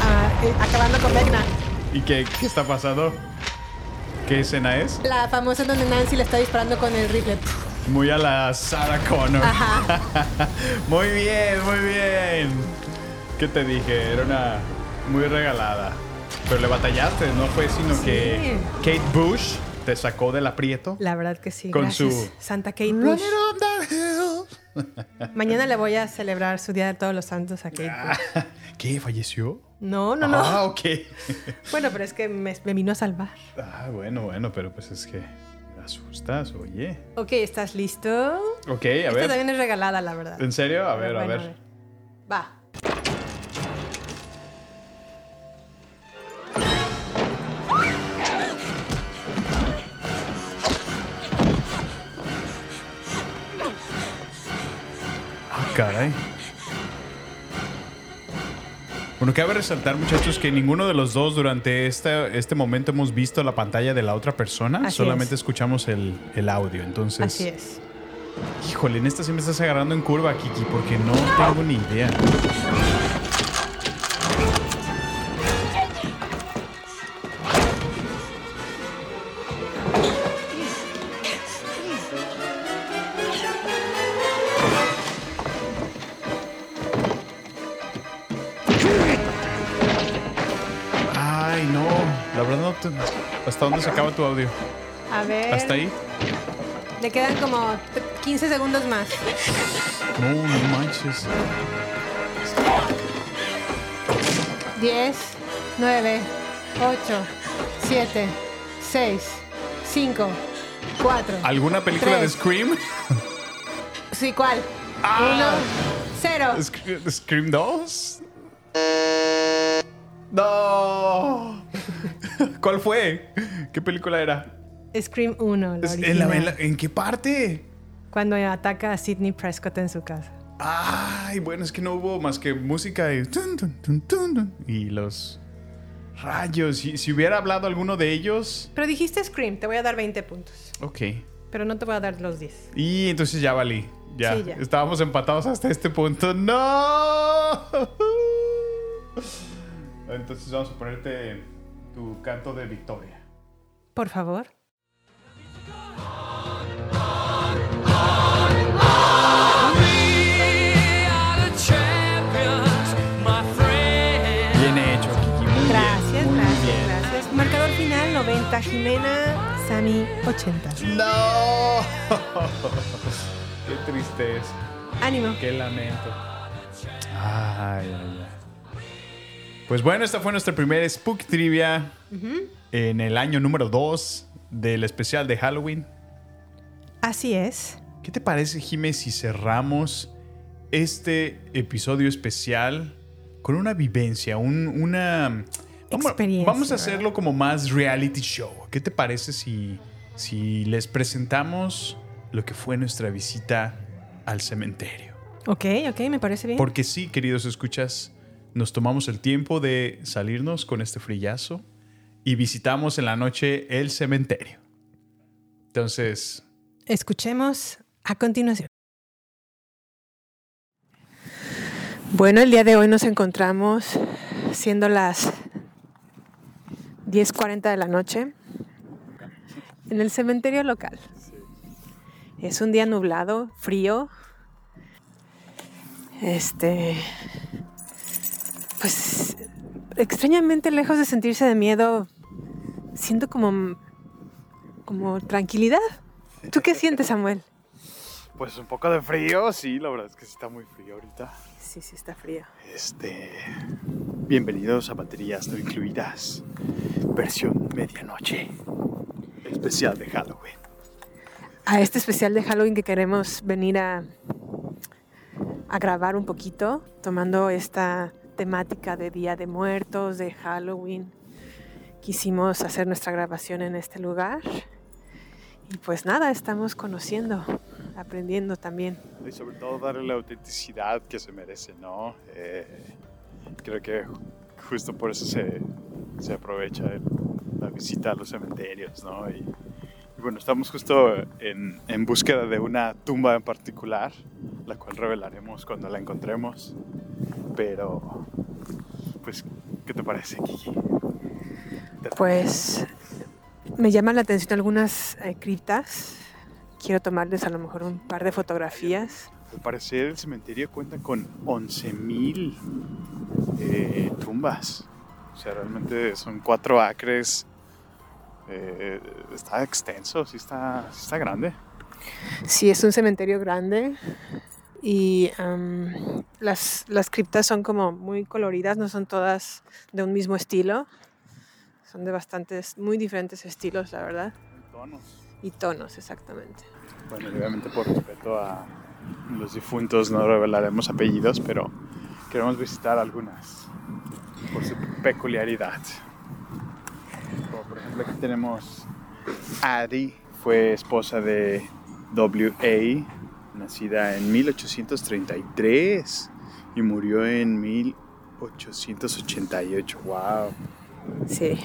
ah, eh, acabando con Vecna. ¿Y qué, qué está pasando? ¿Qué escena es? La famosa donde Nancy le está disparando con el rifle. Muy a la Sarah Connor. Ajá. [laughs] muy bien, muy bien. ¿Qué te dije? Era una muy regalada. Pero le batallaste, no fue sino que Kate Bush te sacó del aprieto. La verdad que sí. Con gracias, su- Santa Kate Bush. [laughs] Mañana le voy a celebrar su Día de Todos los Santos a Kate Bush. ¿Qué? ¿Falleció? No, no, no. Ah, ok. [laughs] Bueno, pero es que me, me vino a salvar. Ah, bueno, bueno, pero pues es que me asustas, oye. Ok, ¿estás listo? Ok, a Esta ver. también es regalada, la verdad. ¿En serio? A ver, a ver. Va. Caray. Bueno, cabe resaltar, muchachos, que ninguno de los dos durante este, este momento hemos visto la pantalla de la otra persona. Así Solamente es. escuchamos el, el audio. Entonces, Así es. híjole, en esta sí me estás agarrando en curva, Kiki, porque no tengo ni idea. Tu audio? A ver. ¿Hasta ahí? Le quedan como 15 segundos más. No, no manches. 10, 9, 8, 7, 6, 5, 4. ¿Alguna película de Tres. Scream? Sí, ¿cuál? Ah. 1, 0. Sc- ¿Scream 2? No. ¿Cuál fue? ¿Qué película era? Scream 1, la ¿En, la- en la- ¿en qué parte? Cuando ataca a Sidney Prescott en su casa. Ay, bueno, es que no hubo más que música y, tun, tun, tun, tun, tun, y los rayos. Si, si hubiera hablado alguno de ellos, Pero dijiste Scream, te voy a dar 20 puntos. ok. Pero no te voy a dar los 10. Y entonces ya valí. Ya. Sí, ya. Estábamos empatados hasta este punto. ¡No! [laughs] Entonces vamos a ponerte tu canto de victoria. Por favor. Bien hecho, Kiki. Muy Gracias, bien. Muy gracias, bien. gracias. Marcador final 90, Jimena, Sammy 80. ¡No! [laughs] Qué tristeza. Ánimo. Qué lamento. Ay, ay, ay. Pues bueno, esta fue nuestra primera Spook Trivia en el año número 2 del especial de Halloween. Así es. ¿Qué te parece, Jime, si cerramos este episodio especial con una vivencia, un- una... Vamos, Experiencia. vamos a hacerlo como más reality show. ¿Qué te parece si, si les presentamos lo que fue nuestra visita al cementerio? Ok, ok, me parece bien. Porque sí, queridos escuchas, nos tomamos el tiempo de salirnos con este frillazo y visitamos en la noche el cementerio. Entonces, Escuchemos a continuación. Bueno, el día de hoy nos encontramos siendo las 10.40 de la noche en el cementerio local. Es un día nublado, frío. Este, pues extrañamente lejos de sentirse de miedo, siento como como tranquilidad. ¿Tú qué sientes, Samuel? Pues un poco de frío, sí, la verdad es que sí está muy frío ahorita. Sí, sí, está frío. Este. Bienvenidos a baterías no incluidas. Versión medianoche. Especial de Halloween. A este especial de Halloween que queremos venir a, a grabar un poquito, tomando esta temática de Día de Muertos, de Halloween. Quisimos hacer nuestra grabación en este lugar. Y pues nada, estamos conociendo, aprendiendo también. Y sobre todo darle la autenticidad que se merece, ¿no? Eh, creo que justo por eso se, se aprovecha la visita a los cementerios, ¿no? Y, y bueno, estamos justo en, en búsqueda de una tumba en particular. la cual revelaremos cuando la encontremos. Pero, pues, ¿qué te parece, Kiki? ¿Te Pues me llaman la atención algunas eh, criptas. Quiero tomarles a lo mejor un par de fotografías. Al parecer el cementerio cuenta con 11.000 eh, tumbas. O sea, realmente son cuatro acres. Eh, está extenso, sí está, sí está grande. Sí, es un cementerio grande y am, las, las criptas son como muy coloridas, no son todas de un mismo estilo. Son de bastantes, muy diferentes estilos, la verdad. Tonos. Y tonos, exactamente. Bueno, y obviamente por respeto a los difuntos no revelaremos apellidos, pero queremos visitar algunas por su peculiaridad. Como por ejemplo aquí tenemos Addie, fue esposa de W.A., nacida en 1833 y murió en 1888. ¡Wow! Sí,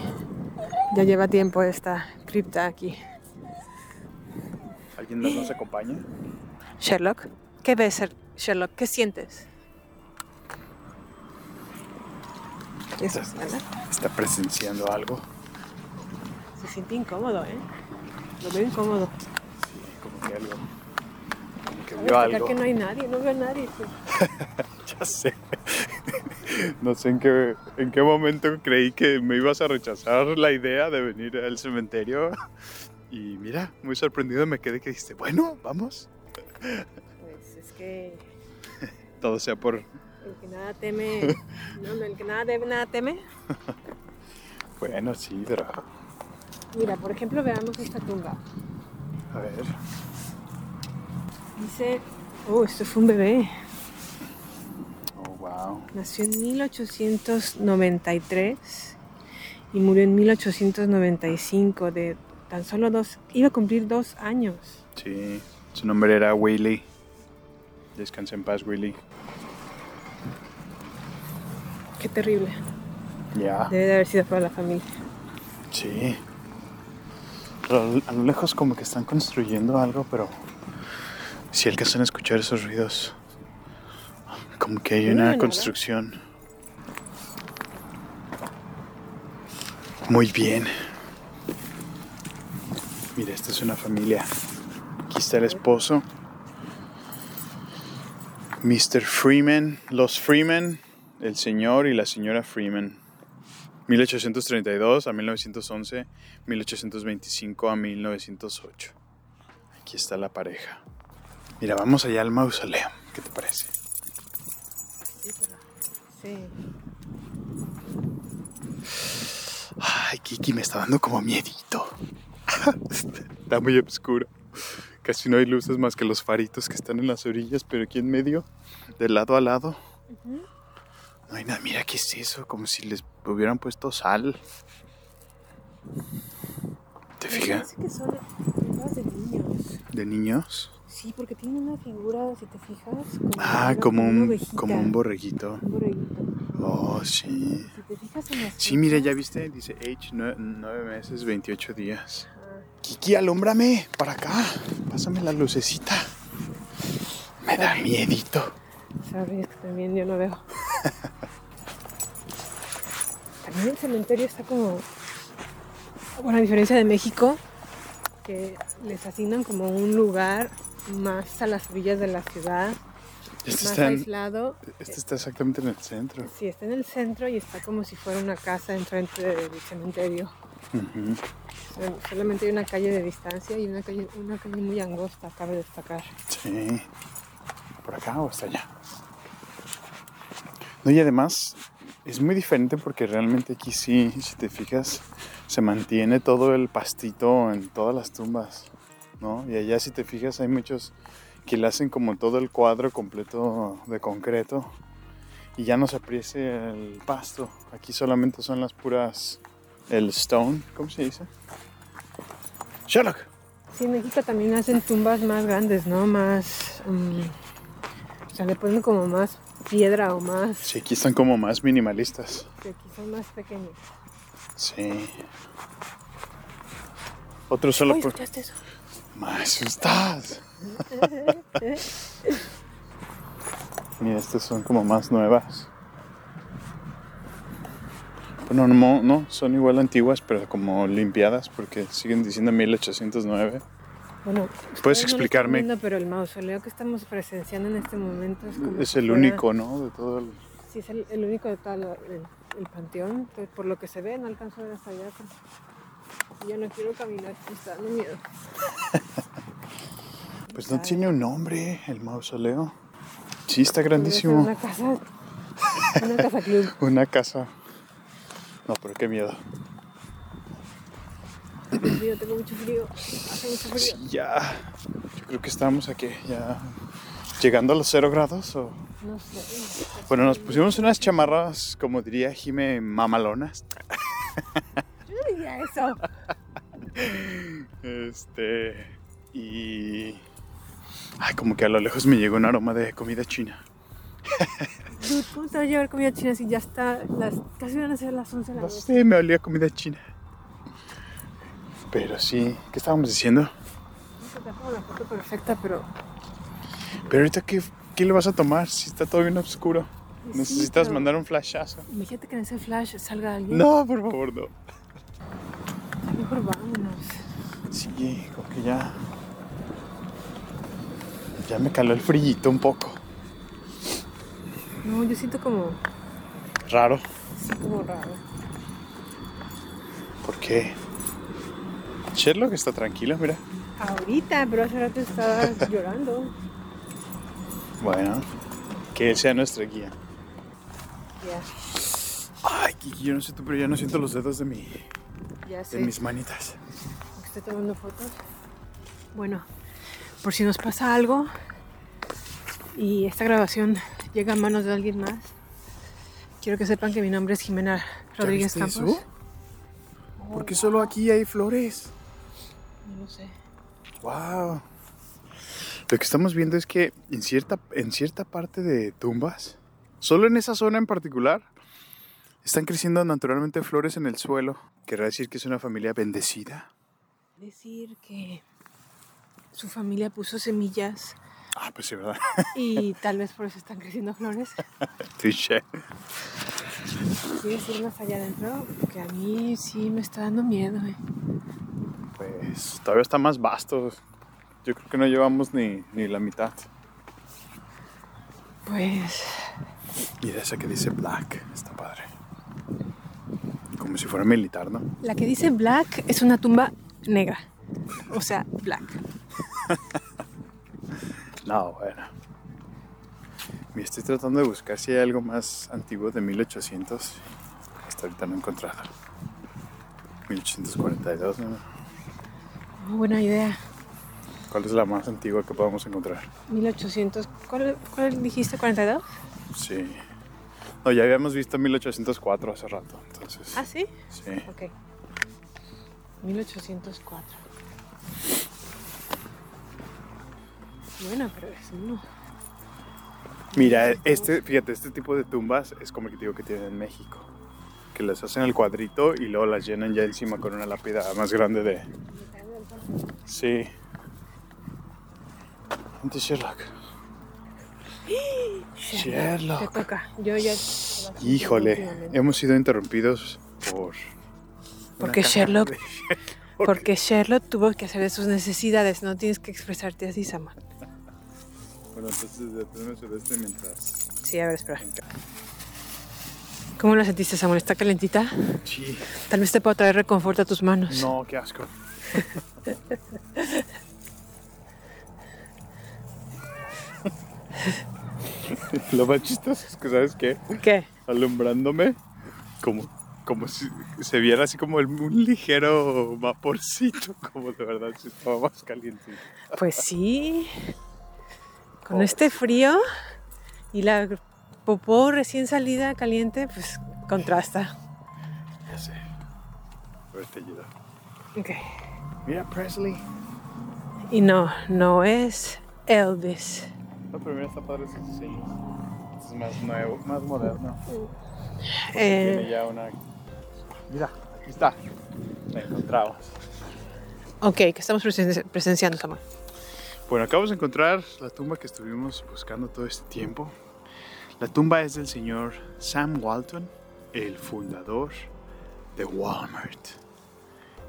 ya lleva tiempo esta cripta aquí. ¿Alguien más nos acompaña? Sherlock, ¿qué ves, Sher- Sherlock? ¿Qué sientes? Eso es, ¿verdad? ¿Está presenciando algo? Se siente incómodo, ¿eh? Lo veo incómodo. Sí, como que algo. Que vio a algo. que no hay nadie, no veo a nadie. [laughs] Ya sé. No sé en qué, en qué momento creí que me ibas a rechazar la idea de venir al cementerio. Y mira, muy sorprendido me quedé que dijiste, bueno, vamos. Pues es que [laughs] Todo sea por... el que nada teme, [laughs] no, no, el que nada debe, nada teme. Bueno, sí, pero... Mira, por ejemplo, veamos esta tumba. A ver. Dice, oh, esto fue un bebé. Oh, wow. Nació en 1893 y murió en 1895 de tan solo dos, iba a cumplir dos años. Sí, su nombre era Willy. Descansa en paz, Willy. Qué terrible. Ya. Debe de haber sido para la familia. Sí. Pero a lo lejos como que están construyendo algo, pero si alcanzan a escuchar esos ruidos, como que hay una construcción. Muy bien. Mira, esta es una familia. Aquí está el esposo. Mr. Freeman, los Freeman, el señor y la señora Freeman. 1832 a 1911, 1825 a 1908. Aquí está la pareja. Mira, vamos allá al mausoleo. ¿Qué te parece? Sí. Ay, Kiki, me está dando como miedito. [laughs] está muy oscuro. Casi no hay luces más que los faritos que están en las orillas, pero aquí en medio, de lado a lado, no hay nada. Mira, ¿qué es eso? Como si les hubieran puesto sal. ¿Te fijas? Parece que son figuras de niños. ¿De niños? Sí, porque tiene una figura, si te fijas, como, Ah, una- como una un, como un borreguito. un borreguito. Oh, sí. Si te fijas en las Sí, mira, fotos- ya viste, dice age 9 meses, 28 días. Ah, Kiki, alúmbrame para acá. Pásame la lucecita. Me da miedito. Sorry, es que también yo no veo. También el cementerio está como. Bueno, a diferencia de México, que les asignan como un lugar más a las orillas de la ciudad, Este más está, en- aislado. este está exactamente en el centro. Sí, está en el centro y está como si fuera una casa enfrente del cementerio. Ujú. Sol- Solamente hay una calle de distancia y una calle, una calle muy angosta, cabe destacar. Sí. ¿Por acá o hasta allá? No, y además es muy diferente porque realmente aquí sí, si te fijas, se mantiene todo el pastito en todas las tumbas, ¿no? Y allá si te fijas hay muchos que le hacen como todo el cuadro completo de concreto y ya no se aprecia el pasto. Aquí solamente son las puras, el stone, ¿cómo se dice? Sherlock. Sí, en México también hacen tumbas más grandes, ¿no? Más. mm, o sea, le ponen como más piedra o más. Sí, aquí están como más minimalistas. que aquí son más pequeños. Sí. Otro solo Uy, por... Me asustas. Y estas son como más nuevas. Bueno, no, no, son igual antiguas, pero como limpiadas porque siguen diciendo 1809. Bueno, ¿Puedes ustedes no explicarme? viendo, pero el mausoleo que estamos presenciando en este momento es como Es si el fuera- único, ¿no? De todo el... Sí, es el, el único de todo el, el panteón. por lo que se ve, no alcanzo a ver hasta allá. pero Yo no quiero caminar, me está dando miedo. [laughs] Pues no tiene un nombre el mausoleo. Sí, está grandísimo. Una casa, una casa club. [laughs] Una casa. No, pero qué miedo. Tengo mucho frío. Hace mucho frío. Sí, ya. Yo creo que estamos aquí, ya llegando a los cero grados. O... No sé. Bueno, nos pusimos unas chamarras, como diría Jime, mamalonas. [laughs] No eso. Este. Y. Ay, como que a lo lejos me llegó un aroma de comida china. Dude, ¿cómo te va a llevar comida china si ya está las casi van a ser las 11 de la No noche? sé, me olía comida china. Pero sí, ¿qué estábamos diciendo? No la foto perfecta, pero Pero ahorita, ¿qué, qué le vas a tomar si está todo bien oscuro? Sí, Necesitas pero- mandar un flashazo. imagínate que en ese flash salga alguien. No, por favor, no. Mejor vámonos. Sí, como que ya. Ya me caló el frillito un poco. No, yo siento como, Raro. sí, como raro. ¿Por qué? Sherlock está tranquilo, mira. Ahorita, pero hace rato estaba [laughs] llorando. Bueno, que él sea nuestra guía. Ya, Ay, Kiki, yo no sé tú, pero ya no siento los dedos de, mi, ya sé. mis manitas. Estoy tomando fotos. Bueno, por si nos pasa algo y esta grabación llega a manos de alguien más, quiero que sepan que mi nombre es Jimena Rodríguez ¿Ya viste Campos. eso? ¿Por qué solo aquí hay flores? No lo sé. Wow. Lo que estamos viendo es que en cierta, en cierta parte de tumbas, solo en esa zona en particular, están creciendo naturalmente flores en el suelo. Querrá decir que es una familia bendecida. Decir que su familia puso semillas Ah, pues sí, ¿verdad? y tal vez por eso están creciendo flores. [laughs] Touché. ¿Quieres ir más allá adentro? Porque a mí sí me está dando miedo. eh. Pues todavía está más vasto. Yo creo que no llevamos ni, ni la mitad. Pues Mira esa que dice Black. Está padre. Como si fuera militar, ¿no? la que dice black es una tumba negra. O sea, black. [laughs] No, bueno. Me estoy tratando de buscar si hay algo más antiguo de 1800. Hasta ahorita no he encontrado. 1842, ¿no? Oh, buena idea. ¿Cuál es la más antigua que podamos encontrar? 1800. ¿Cuál, cuál dijiste? ¿42? Sí. No, ya habíamos visto 1804 hace rato, entonces. Ah, sí. Sí. Ok. 1804. Bueno, pero es uno. Mira, este, fíjate, este tipo de tumbas es como el que digo que tienen en México. Que las hacen al cuadrito y luego las llenan ya encima con una lápida más grande de. Sí. Ante Sherlock. Te Sherlock. toca. Yo ya. Híjole, hemos sido interrumpidos por. Porque Sherlock- de- Porque Sherlock tuvo que hacer de sus necesidades. No tienes que expresarte así, Samuel. Bueno, entonces detenemos el este mientras. Sí, a ver, espera. ¿Cómo la sentiste, Samuel? ¿Está calentita? Sí. Tal vez te pueda traer reconforto a tus manos. No, qué asco. [laughs] [laughs] Lo más chistoso es que, ¿sabes qué? ¿Qué? Alumbrándome, como, como si se viera así como el- un ligero vaporcito, [laughs] como de verdad si estaba más caliente. Pues sí. [laughs] Con este frío y la popó recién salida caliente, pues contrasta. Ya sé. A ver, te ayuda. Ok. Mira, Presley. Y no, no es Elvis. No, pero mira, está padre. Este es más nuevo, más moderno. Tiene Eh, ya una. Mira, aquí está. La encontramos. ok, que estamos presen- presenciando, Samuel. Bueno, acabamos de encontrar la tumba que estuvimos buscando todo este tiempo. La tumba es del señor Sam Walton, el fundador de Walmart.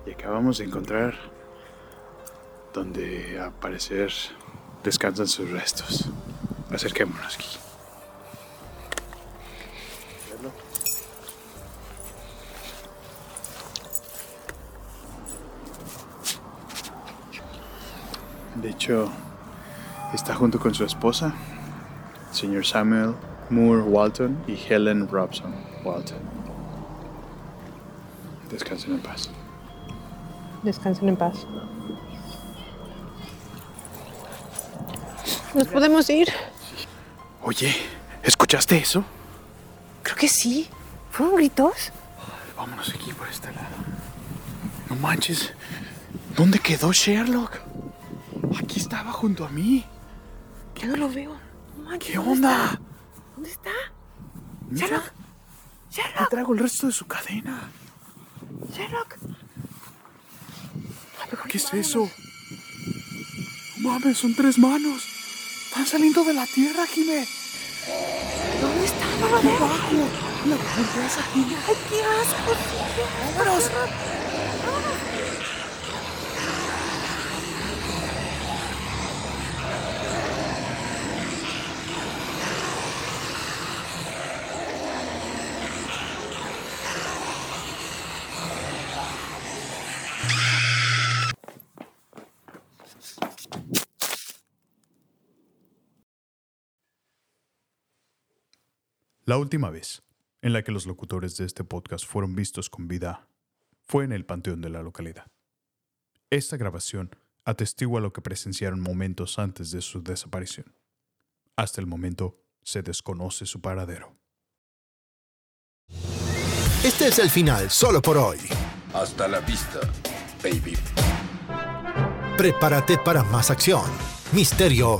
Y acabamos de encontrar donde al parecer descansan sus restos. Acerquémonos aquí. De hecho, está junto con su esposa, señor Samuel Moore Walton y Helen Robson Walton. Descansen en paz. Descansen en paz. ¿Nos podemos ir? Oye, ¿escuchaste eso? Creo que sí. ¿Fueron gritos? Vámonos aquí por este lado. No manches. ¿Dónde quedó Sherlock? Aquí estaba junto a mí. Ya no lo veo. No manches, ¿Qué ¿dónde onda? está? ¿Dónde está? Mira, Sherlock. Sherlock. traigo el resto de su cadena. Sherlock. ¿Qué es eso? No mames, son tres manos. Están saliendo de la tierra, Jimé. ¿Dónde está? No lo Aquí veo. abajo. La hamburguesa, Jimé. ¡Ay, qué asco! ¡Vámonos! La última vez en la que los locutores de este podcast fueron vistos con vida fue en el panteón de la localidad. Esta grabación atestigua lo que presenciaron momentos antes de su desaparición. Hasta el momento se desconoce su paradero. Este es el final solo por hoy. Hasta la vista, baby. Prepárate para más acción, misterio